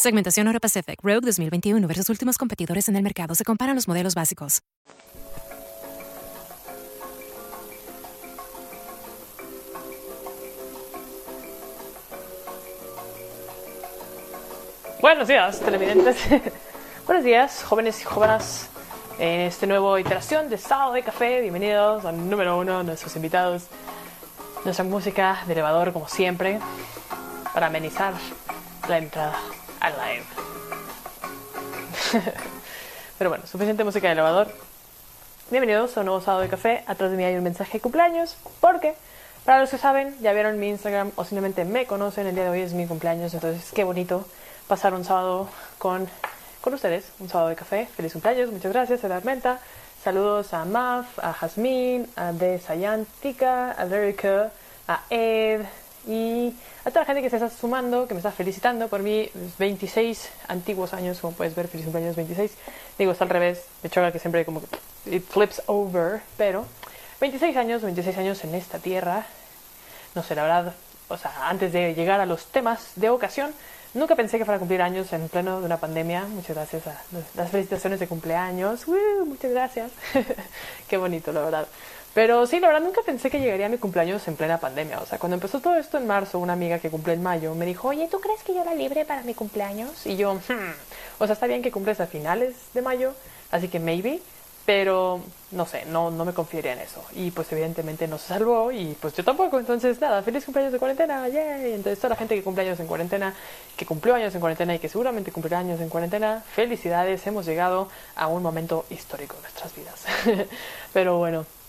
Segmentación Euro Pacific Rogue 2021 versus últimos competidores en el mercado. Se comparan los modelos básicos. Buenos días, televidentes. Buenos días, jóvenes y jóvenes. En este nuevo iteración de Sábado de Café, bienvenidos al número uno, nuestros invitados. Nuestra música de elevador, como siempre, para amenizar la entrada al live. Pero bueno, suficiente música de elevador. Bienvenidos a un nuevo sábado de café. Atrás de mí hay un mensaje de cumpleaños. Porque, para los que saben, ya vieron mi Instagram o simplemente me conocen, el día de hoy es mi cumpleaños. Entonces, qué bonito pasar un sábado con, con ustedes. Un sábado de café. Feliz cumpleaños. Muchas gracias, Edad Menta. Saludos a Maf, a Jasmine, a Desayantica, a Verica, a Ed y a toda la gente que se está sumando, que me está felicitando por mis 26 antiguos años, como puedes ver, feliz cumpleaños 26. Digo, está al revés, me choca que siempre como it flips over, pero 26 años, 26 años en esta tierra. No sé, la verdad, o sea, antes de llegar a los temas de ocasión, nunca pensé que fuera a cumplir años en pleno de una pandemia. Muchas gracias a las felicitaciones de cumpleaños. muchas gracias. Qué bonito, la verdad. Pero sí, la verdad nunca pensé que llegaría a mi cumpleaños en plena pandemia. O sea, cuando empezó todo esto en marzo, una amiga que cumple en mayo me dijo, oye, ¿tú crees que yo era libre para mi cumpleaños? Y yo, hmm. o sea, está bien que cumples a finales de mayo, así que maybe, pero no sé, no, no me confiaría en eso. Y pues evidentemente no se salvó y pues yo tampoco. Entonces, nada, feliz cumpleaños de cuarentena, yay. Entonces, toda la gente que cumple años en cuarentena, que cumplió años en cuarentena y que seguramente cumplirá años en cuarentena, felicidades, hemos llegado a un momento histórico en nuestras vidas. pero bueno.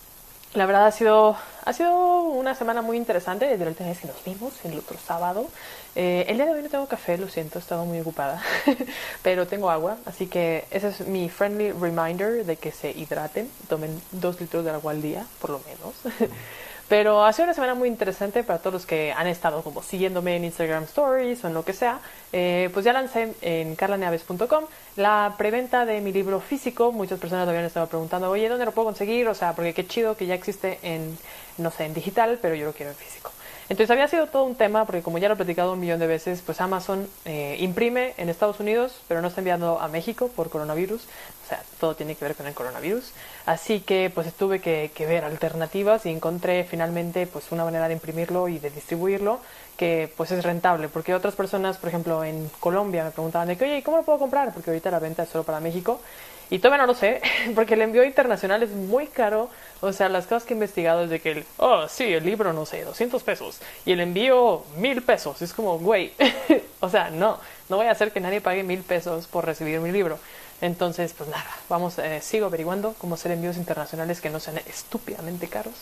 La verdad ha sido, ha sido una semana muy interesante desde la última vez que nos vimos, el otro sábado. Eh, el día de hoy no tengo café, lo siento, he estado muy ocupada, pero tengo agua, así que ese es mi friendly reminder de que se hidraten, tomen dos litros de agua al día, por lo menos. Pero ha sido una semana muy interesante para todos los que han estado como siguiéndome en Instagram Stories o en lo que sea. Eh, pues ya lancé en carlaneaves.com la preventa de mi libro físico. Muchas personas me habían estado preguntando, oye, ¿dónde lo puedo conseguir? O sea, porque qué chido que ya existe en, no sé, en digital, pero yo lo quiero en físico. Entonces había sido todo un tema porque como ya lo he platicado un millón de veces, pues Amazon eh, imprime en Estados Unidos, pero no está enviando a México por coronavirus. O sea, todo tiene que ver con el coronavirus. Así que pues tuve que, ver alternativas y encontré finalmente pues una manera de imprimirlo y de distribuirlo que pues es rentable. Porque otras personas, por ejemplo en Colombia, me preguntaban de que, oye, ¿cómo lo puedo comprar? Porque ahorita la venta es solo para México. Y todavía no lo sé, porque el envío internacional es muy caro. O sea, las cosas que he investigado es de que, el, oh, sí, el libro, no sé, 200 pesos. Y el envío, mil pesos. Es como, güey, o sea, no, no voy a hacer que nadie pague mil pesos por recibir mi libro. Entonces, pues nada, vamos, eh, sigo averiguando cómo hacer envíos internacionales que no sean estúpidamente caros.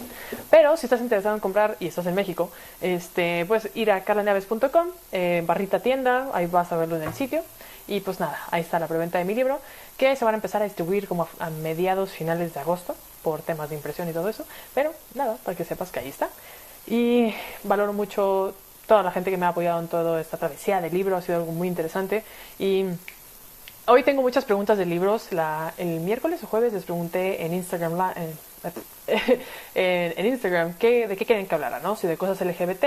Pero si estás interesado en comprar y estás en México, este, puedes ir a carlaneaves.com, eh, barrita tienda, ahí vas a verlo en el sitio. Y pues nada, ahí está la preventa de mi libro, que se van a empezar a distribuir como a, mediados, finales de agosto, por temas de impresión y todo eso. Pero nada, para que sepas que ahí está. Y valoro mucho toda la gente que me ha apoyado en toda esta travesía del libro, ha sido algo muy interesante. Y hoy tengo muchas preguntas de libros. La, el miércoles o jueves les pregunté en Instagram, en, Instagram qué, de qué quieren que hablara, ¿no? Si de cosas LGBT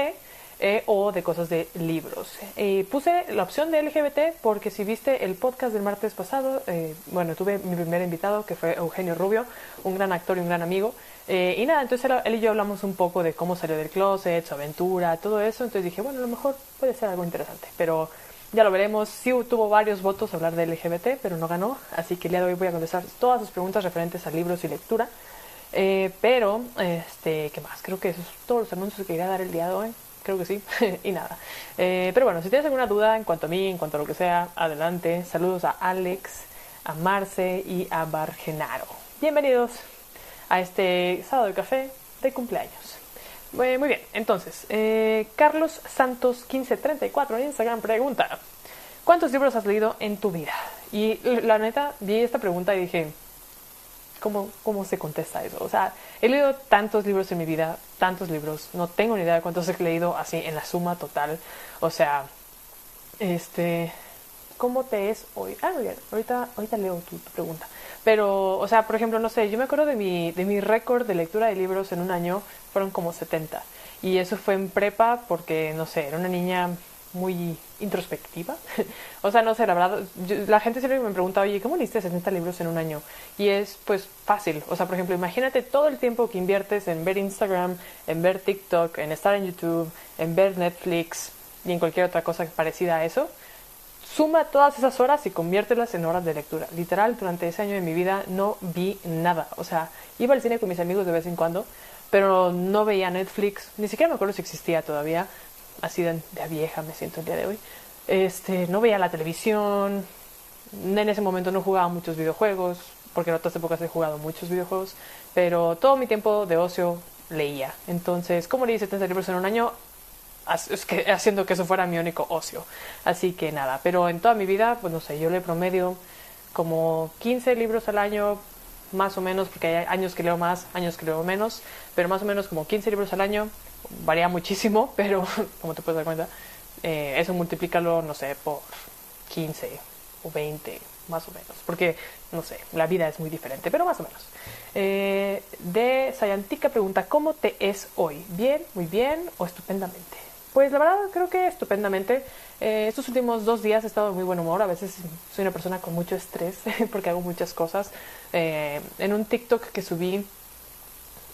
eh, o de cosas de libros. Eh, puse la opción de LGBT porque si viste el podcast del martes pasado, eh, bueno, tuve mi primer invitado que fue Eugenio Rubio, un gran actor y un gran amigo. y nada, entonces él y yo hablamos un poco de cómo salió del closet, su aventura, todo eso. Entonces dije, bueno, a lo mejor puede ser algo interesante, pero ya lo veremos. Sí tuvo varios votos hablar de LGBT, pero no ganó. Así que el día de hoy voy a contestar todas sus preguntas referentes a libros y lectura. pero, este, ¿qué más? Creo que esos son todos los anuncios que quería dar el día de hoy creo que sí, y nada. Eh, pero bueno, si tienes alguna duda en cuanto a mí, en cuanto a lo que sea, adelante. Saludos a Alex, a Marce y a Bargenaro. Bienvenidos a este sábado de café de cumpleaños. muy bien, entonces, eh, Carlos Santos 1534 en Instagram pregunta, ¿cuántos libros has leído en tu vida? Y la neta, vi esta pregunta y dije, cómo, cómo se contesta eso. O sea, he leído tantos libros en mi vida, tantos libros, no tengo ni idea de cuántos he leído así en la suma total. O sea, este, ¿cómo te es hoy? Ah, bien, ahorita, ahorita leo tu, tu pregunta. Pero, o sea, por ejemplo, no sé, yo me acuerdo de mi, de mi récord de lectura de libros en un año, fueron como 70. Y eso fue en prepa porque, no sé, era una niña muy introspectiva. o sea, no sé, la verdad, la gente siempre me pregunta, oye, ¿cómo leíste 60 libros en un año? Y es pues fácil. O sea, por ejemplo, imagínate todo el tiempo que inviertes en ver Instagram, en ver TikTok, en estar en YouTube, en ver Netflix y en cualquier otra cosa parecida a eso. Suma todas esas horas y conviértelas en horas de lectura. Literal, durante ese año de mi vida no vi nada. O sea, iba al cine con mis amigos de vez en cuando, pero no veía Netflix. Ni siquiera me acuerdo si existía todavía. Así de, de vieja me siento el día de hoy. Este, no veía la televisión. En ese momento no jugaba muchos videojuegos, porque en otras épocas he jugado muchos videojuegos. Pero todo mi tiempo de ocio leía. Entonces, ¿cómo leí 70 libros en un año? haciendo que eso fuera mi único ocio. Así que nada, pero en toda mi vida, pues no sé, yo le promedio como 15 libros al año, más o menos, porque hay años que leo más, años que leo menos, pero más o menos como 15 libros al año, varía muchísimo, pero como te puedes dar cuenta, eh, eso multiplícalo, no sé, por 15 o 20, más o menos, porque, no sé, la vida es muy diferente, pero más o menos. Eh, de Sayantica pregunta, ¿cómo te es hoy? ¿Bien, muy bien o estupendamente? Pues la verdad creo que estupendamente. Eh, estos últimos dos días he estado de muy buen humor. A veces soy una persona con mucho estrés porque hago muchas cosas. Eh, en un TikTok que subí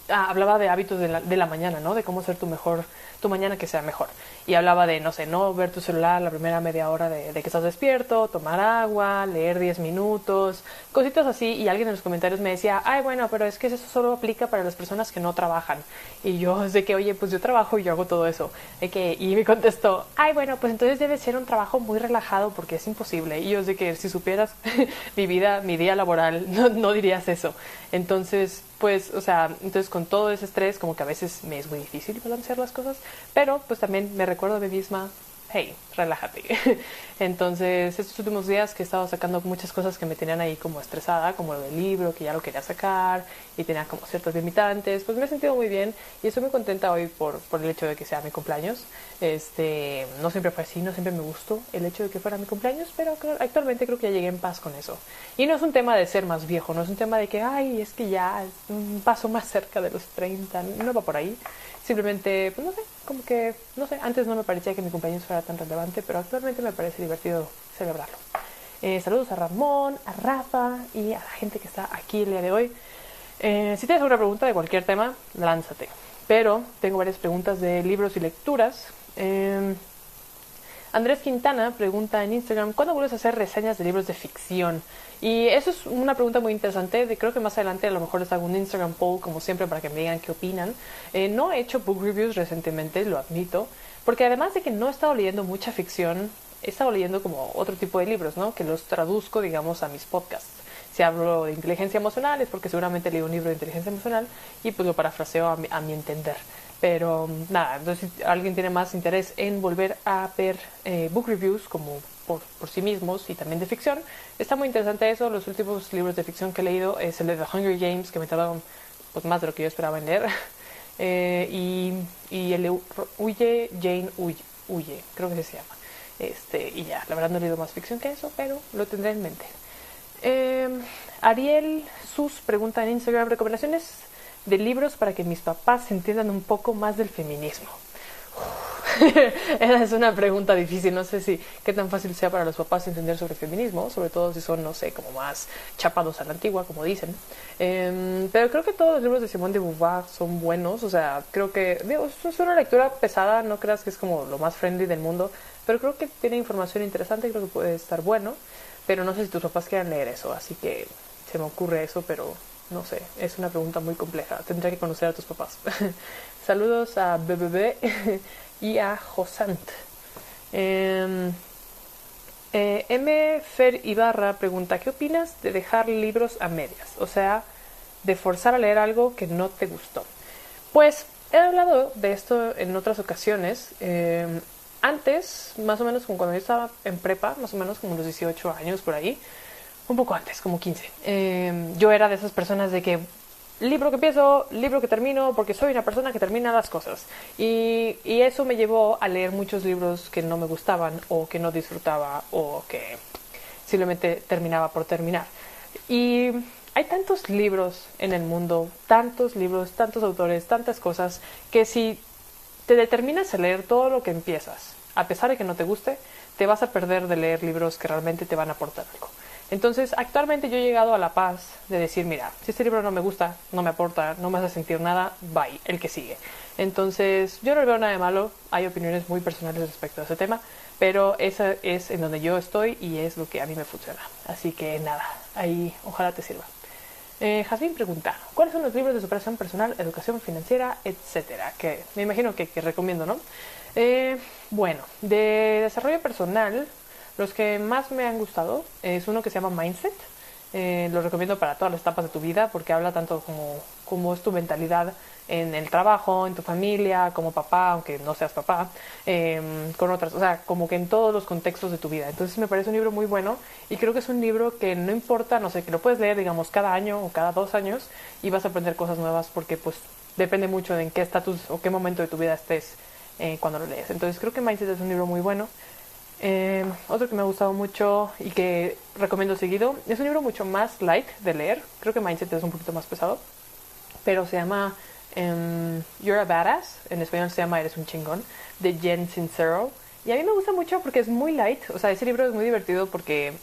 ah, hablaba de hábitos de la, de la, mañana, ¿no? De cómo ser tu mejor, tu mañana que sea mejor. Y hablaba de, no sé, no ver tu celular la primera media hora de, de que estás despierto, tomar agua, leer 10 minutos, cositas así. Y alguien en los comentarios me decía, ay, bueno, pero es que eso solo aplica para las personas que no trabajan. Y yo, de que, oye, pues yo trabajo y yo hago todo eso. De que, y me contestó, ay, bueno, pues entonces debe ser un trabajo muy relajado porque es imposible. Y yo, de que si supieras mi vida, mi día laboral, no, no dirías eso. Entonces, pues, o sea, entonces con todo ese estrés, como que a veces me es muy difícil balancear las cosas, pero pues también me recuerdo a mí misma, hey, relájate. Entonces, estos últimos días que he estado sacando muchas cosas que me tenían ahí como estresada, como lo del libro, que ya lo quería sacar y tenía como ciertos limitantes, pues me he sentido muy bien y estoy muy contenta hoy por, por el hecho de que sea mi cumpleaños. Este, no siempre fue así, no siempre me gustó el hecho de que fuera mi cumpleaños, pero actualmente creo que ya llegué en paz con eso. Y no es un tema de ser más viejo, no es un tema de que, ay, es que ya un paso más cerca de los 30, no va por ahí. Simplemente, pues no sé, como que, no sé, antes no me parecía que mi cumpleaños fuera tan relevante, pero actualmente me parece divertido celebrarlo. Eh, saludos a Ramón, a Rafa y a la gente que está aquí el día de hoy. Eh, si tienes alguna pregunta de cualquier tema, lánzate. Pero tengo varias preguntas de libros y lecturas. Eh, Andrés Quintana pregunta en Instagram, ¿cuándo vuelves a hacer reseñas de libros de ficción? Y eso es una pregunta muy interesante. De, creo que más adelante a lo mejor les hago un Instagram poll, como siempre, para que me digan qué opinan. Eh, no he hecho book reviews recientemente, lo admito, porque además de que no he estado leyendo mucha ficción, he estado leyendo como otro tipo de libros, ¿no? Que los traduzco, digamos, a mis podcasts. Si hablo de inteligencia emocional es porque seguramente leí un libro de inteligencia emocional y pues lo parafraseo a mi, a mi entender. Pero nada, entonces si alguien tiene más interés en volver a ver eh, book reviews como por, por, sí mismos y también de ficción, está muy interesante eso. Los últimos libros de ficción que he leído es el de The Hunger Games, que me tardaron pues, más de lo que yo esperaba en leer. eh, y, y, el de Huye, Jane Huye, Huye, creo que se llama. Este, y ya, la verdad no he leído más ficción que eso, pero lo tendré en mente. Eh, Ariel Sus pregunta en Instagram, recomendaciones de libros para que mis papás entiendan un poco más del feminismo. Esa es una pregunta difícil, no sé si qué tan fácil sea para los papás entender sobre feminismo, sobre todo si son, no sé, como más chapados a la antigua, como dicen. Eh, pero creo que todos los libros de Simone de Beauvoir son buenos, o sea, creo que, digo, es una lectura pesada, no creas que es como lo más friendly del mundo, pero creo que tiene información interesante, creo que puede estar bueno, pero no sé si tus papás quieran leer eso, así que se me ocurre eso, pero no sé, es una pregunta muy compleja. Tendría que conocer a tus papás. Saludos a BBB y a Josant. Eh, eh, M. Fer Ibarra pregunta, ¿qué opinas de dejar libros a medias? O sea, de forzar a leer algo que no te gustó. Pues he hablado de esto en otras ocasiones. Eh, antes, más o menos como cuando yo estaba en prepa, más o menos como los 18 años por ahí, un poco antes, como 15. Eh, yo era de esas personas de que libro que empiezo, libro que termino, porque soy una persona que termina las cosas. Y, y, eso me llevó a leer muchos libros que no me gustaban o que no disfrutaba o que simplemente terminaba por terminar. Y hay tantos libros en el mundo, tantos libros, tantos autores, tantas cosas, que si te determinas a leer todo lo que empiezas, a pesar de que no te guste, te vas a perder de leer libros que realmente te van a aportar algo. Entonces, actualmente yo he llegado a la paz de decir, mira, si este libro no me gusta, no me aporta, no me hace sentir nada, bye, el que sigue. Entonces, yo no veo nada de malo, hay opiniones muy personales respecto a ese tema, pero esa es en donde yo estoy y es lo que a mí me funciona. Así que nada, ahí ojalá te sirva. Eh, Jasmine pregunta, ¿cuáles son los libros de superación personal, educación financiera, etcétera? Que me imagino que, recomiendo, ¿no? Eh, bueno, de desarrollo personal, los que más me han gustado es uno que se llama Mindset. Eh, lo recomiendo para todas las etapas de tu vida porque habla tanto como cómo es tu mentalidad en el trabajo, en tu familia, como papá, aunque no seas papá, em, con otras, o sea, como que en todos los contextos de tu vida. Entonces me parece un libro muy bueno y creo que es un libro que no importa, no sé, que lo puedes leer, digamos, cada año o cada dos años y vas a aprender cosas nuevas porque pues depende mucho de en qué estatus o qué momento de tu vida estés eh, cuando lo lees. Entonces creo que Mindset es un libro muy bueno. Eh, otro que me ha gustado mucho y que recomiendo seguido es un libro mucho más light de leer. Creo que Mindset es un poquito más pesado, pero se llama um, You're a Badass. En español se llama Eres un chingón, de Jen Sincero. Y a mí me gusta mucho porque es muy light. O sea, ese libro es muy divertido porque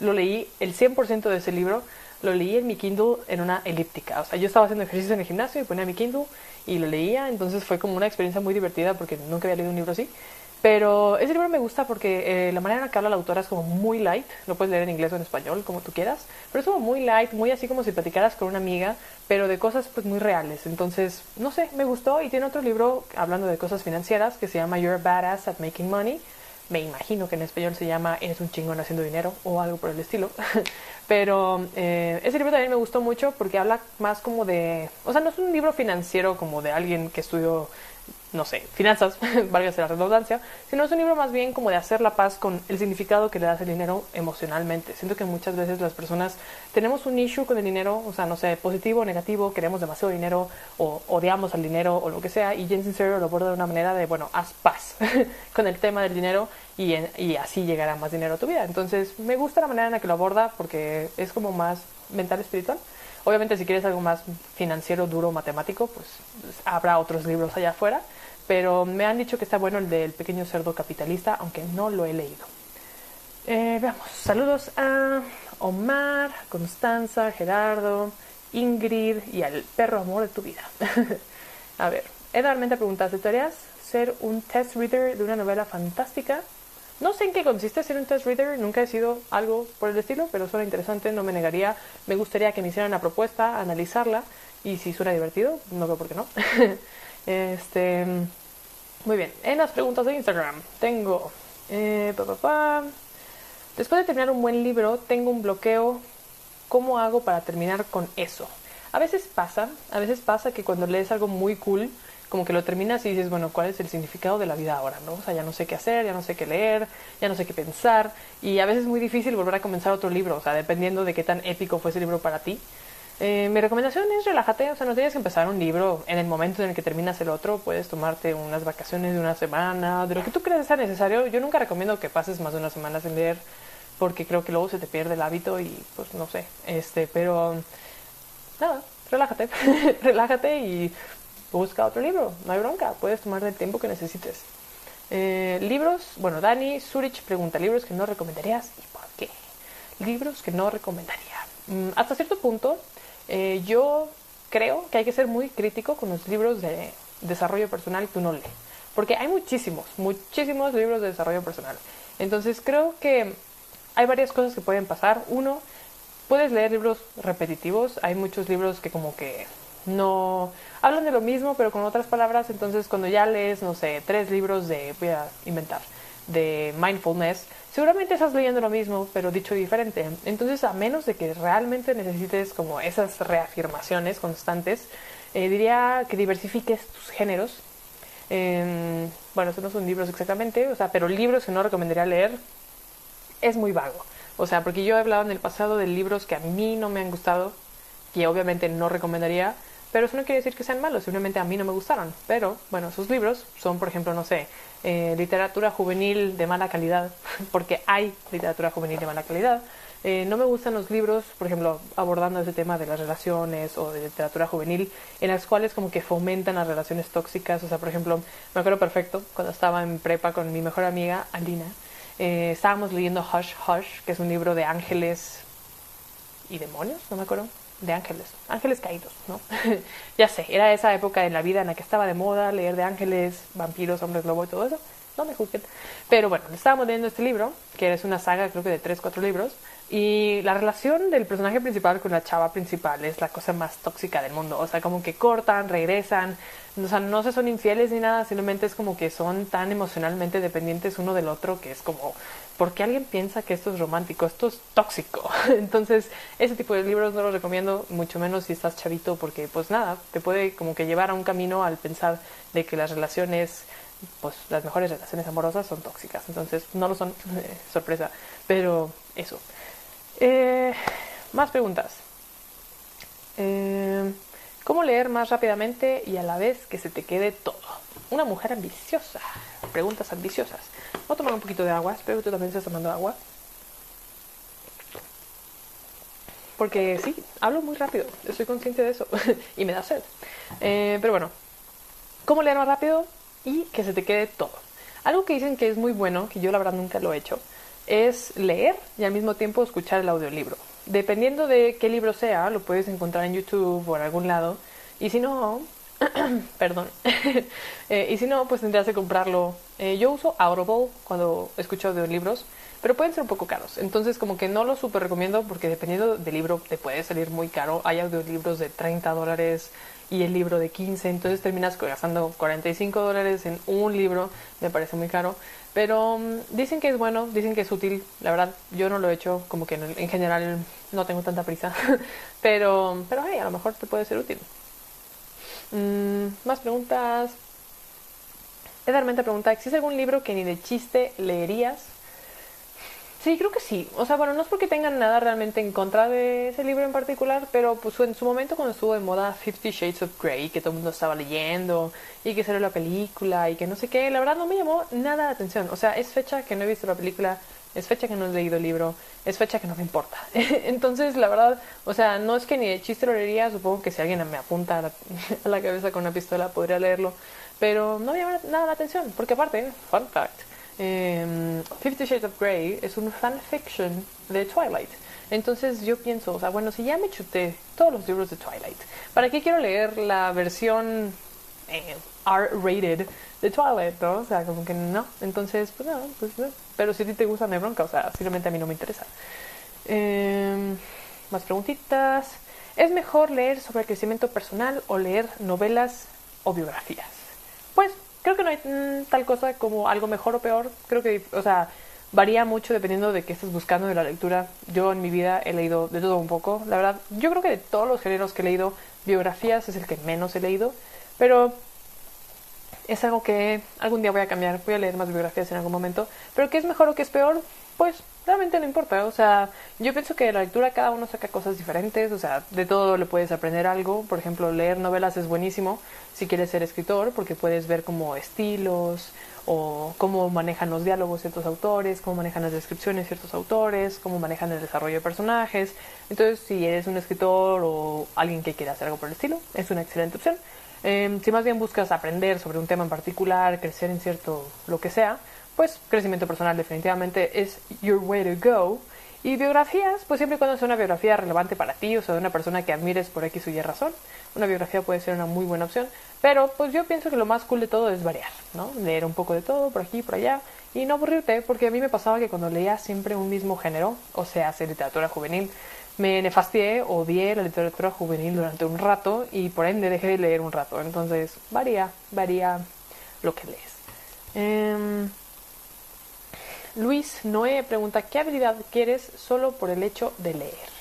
lo leí, el 100% de ese libro lo leí en mi Kindle en una elíptica. O sea, yo estaba haciendo ejercicio en el gimnasio y ponía mi Kindle y lo leía. Entonces fue como una experiencia muy divertida porque nunca había leído un libro así. Pero ese libro me gusta porque eh, la manera en la que habla la autora es como muy light, lo puedes leer en inglés o en español, como tú quieras, pero es como muy light, muy así como si platicaras con una amiga, pero de cosas pues muy reales. Entonces, no sé, me gustó y tiene otro libro hablando de cosas financieras que se llama You're a Badass at Making Money. Me imagino que en español se llama Eres un chingón haciendo dinero o algo por el estilo. pero eh, ese libro también me gustó mucho porque habla más como de... O sea, no es un libro financiero como de alguien que estudió no sé, finanzas, válgase la redundancia, sino es un libro más bien como de hacer la paz con el significado que le das el dinero emocionalmente. Siento que muchas veces las personas tenemos un issue con el dinero, o sea, no sé, positivo o negativo, queremos demasiado dinero o odiamos al dinero o lo que sea, y Jen Sincero lo aborda de una manera de, bueno, haz paz con el tema del dinero y, y así llegará más dinero a tu vida. Entonces, me gusta la manera en la que lo aborda porque es como más mental espiritual. Obviamente si quieres algo más financiero, duro, matemático, pues habrá otros libros allá afuera pero me han dicho que está bueno el del pequeño cerdo capitalista, aunque no lo he leído. Eh, veamos, saludos a Omar, Constanza, Gerardo, Ingrid y al perro amor de tu vida. a ver, Eda Armenta pregunta, ¿aceptarías ser un test reader de una novela fantástica? No sé en qué consiste ser un test reader, nunca he sido algo por el estilo, pero suena interesante, no me negaría. Me gustaría que me hicieran la propuesta, analizarla, y si suena divertido, no veo por qué no. Este, muy bien, en las preguntas de Instagram tengo, eh, después de terminar un buen libro, tengo un bloqueo. ¿Cómo hago para terminar con eso? A veces pasa, a veces pasa que cuando lees algo muy cool, como que lo terminas y dices, bueno, ¿cuál es el significado de la vida ahora? ¿no? O sea, ya no sé qué hacer, ya no sé qué leer, ya no sé qué pensar. Y a veces es muy difícil volver a comenzar otro libro, o sea, dependiendo de qué tan épico fue ese libro para ti. Eh, mi recomendación es relájate, o sea, no tienes que empezar un libro en el momento en el que terminas el otro, puedes tomarte unas vacaciones de una semana, de lo que tú creas sea necesario. Yo nunca recomiendo que pases más de una semana sin leer, porque creo que luego se te pierde el hábito y pues no sé, este, pero nada, relájate, relájate y busca otro libro, no hay bronca, puedes tomar el tiempo que necesites. Eh, libros, bueno, Dani Zurich pregunta, libros que no recomendarías y por qué. Libros que no recomendaría. Mm, hasta cierto punto, eh, yo creo que hay que ser muy crítico con los libros de desarrollo personal que uno lee. Porque hay muchísimos, muchísimos libros de desarrollo personal. Entonces creo que hay varias cosas que pueden pasar. Uno, puedes leer libros repetitivos. Hay muchos libros que como que no hablan de lo mismo, pero con otras palabras. Entonces cuando ya lees, no sé, tres libros de, voy a inventar, de mindfulness, seguramente estás leyendo lo mismo, pero dicho diferente. Entonces, a menos de que realmente necesites como esas reafirmaciones constantes, eh, diría que diversifiques tus géneros. Eh, bueno, estos no son libros exactamente, o sea, pero libros que no recomendaría leer es muy vago. O sea, porque yo he hablado en el pasado de libros que a mí no me han gustado, que obviamente no recomendaría, pero eso no quiere decir que sean malos, simplemente a mí no me gustaron. Pero bueno, sus libros son, por ejemplo, no sé, eh, literatura juvenil de mala calidad, porque hay literatura juvenil de mala calidad. Eh, no me gustan los libros, por ejemplo, abordando ese tema de las relaciones o de literatura juvenil, en las cuales como que fomentan las relaciones tóxicas. O sea, por ejemplo, me acuerdo perfecto cuando estaba en prepa con mi mejor amiga, Alina, eh, estábamos leyendo Hush Hush, que es un libro de ángeles y demonios, no me acuerdo, de ángeles, ángeles caídos, ¿no? ya sé, era esa época en la vida en la que estaba de moda leer de ángeles, vampiros, hombres lobo y todo eso. No me juzguen. Pero bueno, estábamos leyendo este libro, que es una saga, creo que de tres, cuatro libros, y la relación del personaje principal con la chava principal es la cosa más tóxica del mundo. O sea, como que cortan, regresan, o sea, no se son infieles ni nada, simplemente es como que son tan emocionalmente dependientes uno del otro que es como, ¿por qué alguien piensa que esto es romántico? Esto es tóxico. Entonces, ese tipo de libros no los recomiendo, mucho menos si estás chavito, porque pues nada, te puede como que llevar a un camino al pensar de que las relaciones pues las mejores relaciones amorosas son tóxicas. Entonces, no lo son, eh, sorpresa. Pero eso. Eh, más preguntas. Eh, ¿Cómo leer más rápidamente y a la vez que se te quede todo? Una mujer ambiciosa. Preguntas ambiciosas. Voy a tomar un poquito de agua. Espero que tú también estés tomando agua. Porque sí, hablo muy rápido. Estoy consciente de eso. y me da sed. Eh, pero bueno. ¿Cómo leer más rápido y que se te quede todo? Algo que dicen que es muy bueno, que yo la verdad nunca lo he hecho, es leer y al mismo tiempo escuchar el audiolibro. Dependiendo de qué libro sea, lo puedes encontrar en YouTube o en algún lado. Y si no, perdón, eh, y si no, pues tendrías que comprarlo. Eh, yo uso Audible cuando escucho audiolibros, pero pueden ser un poco caros. Entonces, como que no lo súper recomiendo porque dependiendo del libro te puede salir muy caro. Hay audiolibros de 30 dólares y el libro de 15, entonces terminas gastando 45 dólares en un libro, me parece muy caro. Pero mm, dicen que es bueno, dicen que es útil. La verdad, yo no lo he hecho, como que en, general no tengo tanta prisa. pero, pero hey, a lo mejor te puede ser útil. Mm, más preguntas. Edarmente pregunta: ¿existe algún libro que ni de chiste leerías? Sí, creo que sí. O sea, bueno, no es porque tengan nada realmente en contra de ese libro en particular, pero pues en su momento cuando estuvo de moda Fifty Shades of Grey, que todo el mundo estaba leyendo y que salió la película y que no sé qué, la verdad no me llamó nada la atención. O sea, es fecha que no he visto la película, es fecha que no he leído el libro, es fecha que no me importa. Entonces, la verdad, o sea, no es que ni de chiste lo leería, supongo que si alguien me apunta a la, la cabeza con una pistola podría leerlo, pero no me llama nada la atención, porque aparte, fun fact, eh, Fifty Shades of Grey es un fanfiction de Twilight. Entonces yo pienso, o sea, bueno, si ya me chuté todos los libros de Twilight, ¿para qué quiero leer la versión eh, R-rated de Twilight, no? O sea, como que no. Entonces, pues no, pues no. Pero si a ti te gusta, no bronca, o sea, simplemente a mí no me interesa. Eh, más preguntitas. ¿Es mejor leer sobre crecimiento personal o leer novelas o biografías? Pues creo que no hay mm, tal cosa como algo mejor o peor. Creo que, o sea, varía mucho dependiendo de qué estés buscando de la lectura. Yo en mi vida he leído de todo un poco. La verdad, yo creo que de todos los géneros que he leído, biografías es el que menos he leído. Pero es algo que algún día voy a cambiar. Voy a leer más biografías en algún momento. Pero qué es mejor o qué es peor, pues realmente no importa. O sea, yo pienso que de la lectura cada uno saca cosas diferentes. O sea, de todo le puedes aprender algo. Por ejemplo, leer novelas es buenísimo si quieres ser escritor porque puedes ver como estilos o cómo manejan los diálogos ciertos autores, cómo manejan las descripciones ciertos autores, cómo manejan el desarrollo de personajes. Entonces, si eres un escritor o alguien que quiera hacer algo por el estilo, es una excelente opción. Eh, si más bien buscas aprender sobre un tema en particular, crecer en cierto lo que sea, pues crecimiento personal definitivamente es your way to go. Y biografías, pues siempre y cuando sea una biografía relevante para ti, o sea, de una persona que admires por X o Y razón, una biografía puede ser una muy buena opción. Pero pues yo pienso que lo más cool de todo es variar, ¿no? Leer un poco de todo, por aquí, por allá, y no aburrirte, porque a mí me pasaba que cuando leía siempre un mismo género, o sea, hacer literatura juvenil, me nefastié, odié la literatura juvenil durante un rato y por ende dejé de leer un rato. Entonces, varía, varía lo que lees. Eh, Luis Noé pregunta, ¿qué habilidad quieres solo por el hecho de leer?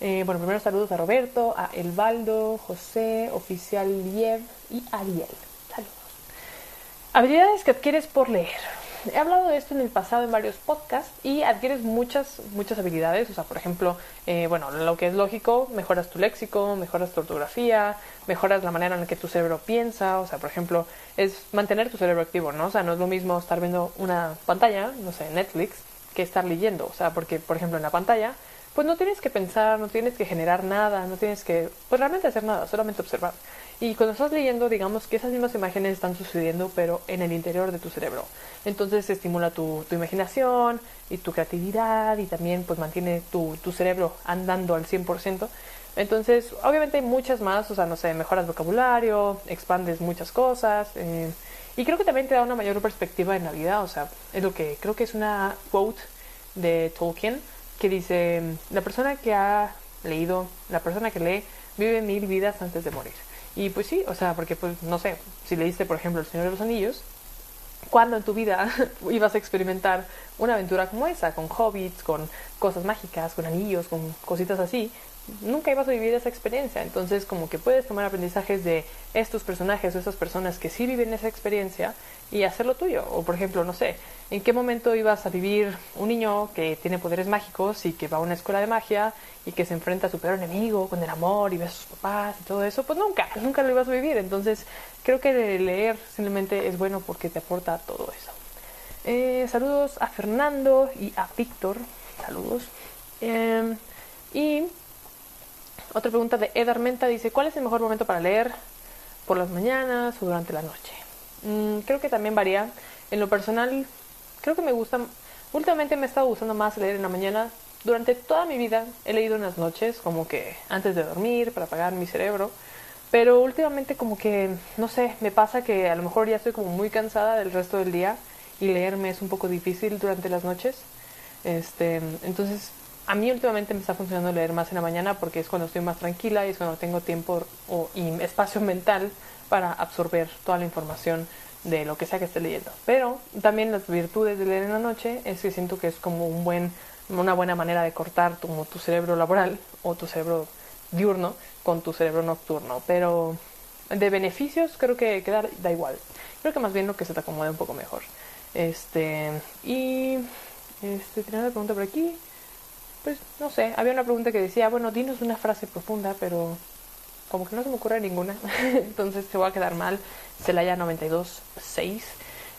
Eh, bueno, primero saludos a Roberto, a Elbaldo, José, Oficial Liev y Ariel. Saludos. Habilidades que adquieres por leer. he hablado de esto en el pasado en varios podcasts y adquieres muchas, muchas habilidades. O sea, por ejemplo, eh, bueno, lo que es lógico, mejoras tu léxico, mejoras tu ortografía, mejoras la manera en la que tu cerebro piensa. O sea, por ejemplo, es mantener tu cerebro activo, ¿no? O sea, no es lo mismo estar viendo una pantalla, no sé, Netflix, que estar leyendo. O sea, porque, por ejemplo, en la pantalla, pues no tienes que pensar, no tienes que generar nada, no tienes que, pues realmente hacer nada, solamente observar. Y cuando estás leyendo, digamos que esas mismas imágenes están sucediendo, pero en el interior de tu cerebro. Entonces estimula tu, imaginación y tu creatividad y también pues mantiene tu, tu cerebro andando al 100%. Entonces, obviamente hay muchas más, o sea, no sé, mejoras vocabulario, expandes muchas cosas. Eh, y creo que también te da una mayor perspectiva en la vida, o sea, es lo que creo que es una quote de Tolkien que dice, la persona que ha leído, la persona que lee, vive mil vidas antes de morir. Y pues sí, o sea, porque pues no sé, si leíste por ejemplo El Señor de los Anillos, ¿cuándo en tu vida ibas a experimentar una aventura como esa, con hobbits, con cosas mágicas, con anillos, con cositas así? nunca ibas a vivir esa experiencia. Entonces, como que puedes tomar aprendizajes de estos personajes o estas personas que sí viven esa experiencia y hacerlo tuyo. O, por ejemplo, no sé, ¿en qué momento ibas a vivir un niño que tiene poderes mágicos y que va a una escuela de magia y que se enfrenta a su peor enemigo con el amor y ve a sus papás y todo eso? Pues nunca, nunca lo ibas a vivir. Entonces, creo que leer simplemente es bueno porque te aporta todo eso. Eh, saludos a Fernando y a Víctor. Saludos. Em, y otra pregunta de Ed Armenta dice, ¿cuál es el mejor momento para leer? ¿Por las mañanas o durante la noche? Mm, creo que también varía. En lo personal, creo que me gusta, últimamente me he estado gustando más leer en la mañana. Durante toda mi vida he leído en las noches, como que antes de dormir, para apagar mi cerebro. Pero últimamente como que, no sé, me pasa que a lo mejor ya estoy como muy cansada del resto del día y leerme es un poco difícil durante las noches. Este, entonces a mí últimamente me está funcionando leer más en la mañana porque es cuando estoy más tranquila y es cuando tengo tiempo o, y espacio mental para absorber toda la información de lo que sea que esté leyendo. Pero también las virtudes de leer en la noche es que siento que es como un buen, una buena manera de cortar tu, tu cerebro laboral o tu cerebro diurno con tu cerebro nocturno. Pero de beneficios creo que queda, da igual. Creo que más bien lo que se te acomode un poco mejor. Este, y este, tenía una pregunta por aquí pues no sé, había una pregunta que decía, bueno, dinos una frase profunda, pero como que no se me ocurre ninguna, entonces se va a quedar mal, Celaya 92.6.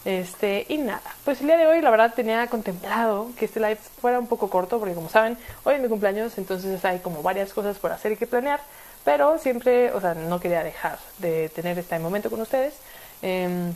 Este, y nada, pues el día de hoy la verdad tenía contemplado que este live fuera un poco corto, porque como saben, hoy es mi cumpleaños, entonces hay como varias cosas por hacer y que planear, pero siempre, o sea, no quería dejar de tener este momento con ustedes. Em,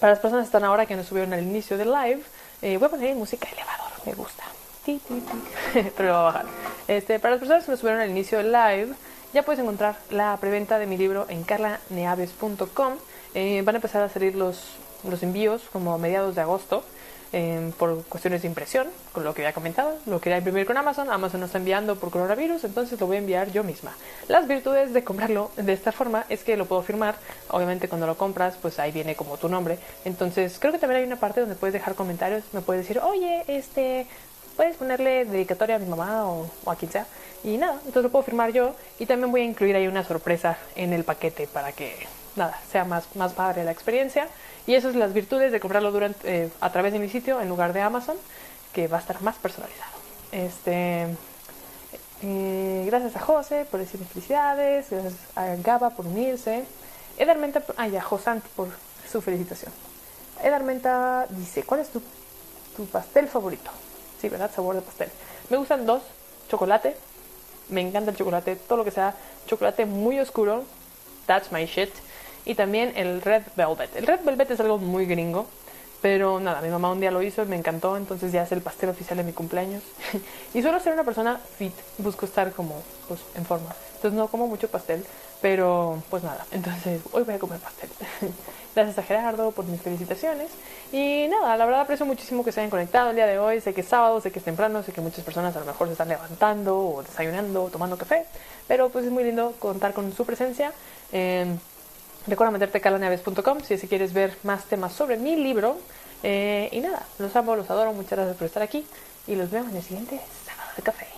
para las personas que están ahora que nos subieron al inicio del live, eh, voy a poner música elevador, me gusta. pero lo va a bajar. Este, para las personas que me subieron al inicio del live, ya puedes encontrar la preventa de mi libro en carlaneaves.com. Eh, van a empezar a salir los, los envíos como mediados de agosto. Eh, por cuestiones de impresión, con lo que había comentado, lo quería imprimir con Amazon, Amazon no está enviando por coronavirus, entonces lo voy a enviar yo misma. Las virtudes de comprarlo de esta forma es que lo puedo firmar, obviamente cuando lo compras, pues ahí viene como tu nombre, entonces creo que también hay una parte donde puedes dejar comentarios, me puedes decir, oye, este, puedes ponerle dedicatoria a mi mamá o, a quien sea. Y nada, entonces lo puedo firmar yo y también voy a incluir ahí una sorpresa en el paquete para que nada, sea más, más padre la experiencia. Y esas son las virtudes de comprarlo durante, eh, a través de mi sitio en lugar de Amazon, que va a estar más personalizado. Este, eh, gracias a José por decirme felicidades, gracias a Gaba por unirse. Edarmenta, ah ya, Josant por su felicitación. Edarmenta dice, ¿cuál es tu, tu pastel favorito? Sí, ¿verdad? Sabor de pastel. Me gustan dos. Chocolate. Me encanta el chocolate. Todo lo que sea chocolate muy oscuro. That's my shit. Y también el Red Velvet. El Red Velvet es algo muy gringo. Pero nada, mi mamá un día lo hizo y me encantó. Entonces ya es el pastel oficial de mi cumpleaños. y suelo ser una persona fit. Busco estar como pues, en forma. Entonces no como mucho pastel. Pero pues nada, entonces hoy voy a comer pastel. Gracias a Gerardo por mis felicitaciones. Y nada, la verdad aprecio muchísimo que se hayan conectado el día de hoy. Sé que es sábado, sé que es temprano, sé que muchas personas a lo mejor se están levantando o desayunando o tomando café. Pero pues es muy lindo contar con su presencia. Eh, recuerda meterte a calaneaves.com si quieres ver más temas sobre mi libro. Eh, y nada, los amo, los adoro. Muchas gracias por estar aquí. Y los veo en el siguiente sábado de café.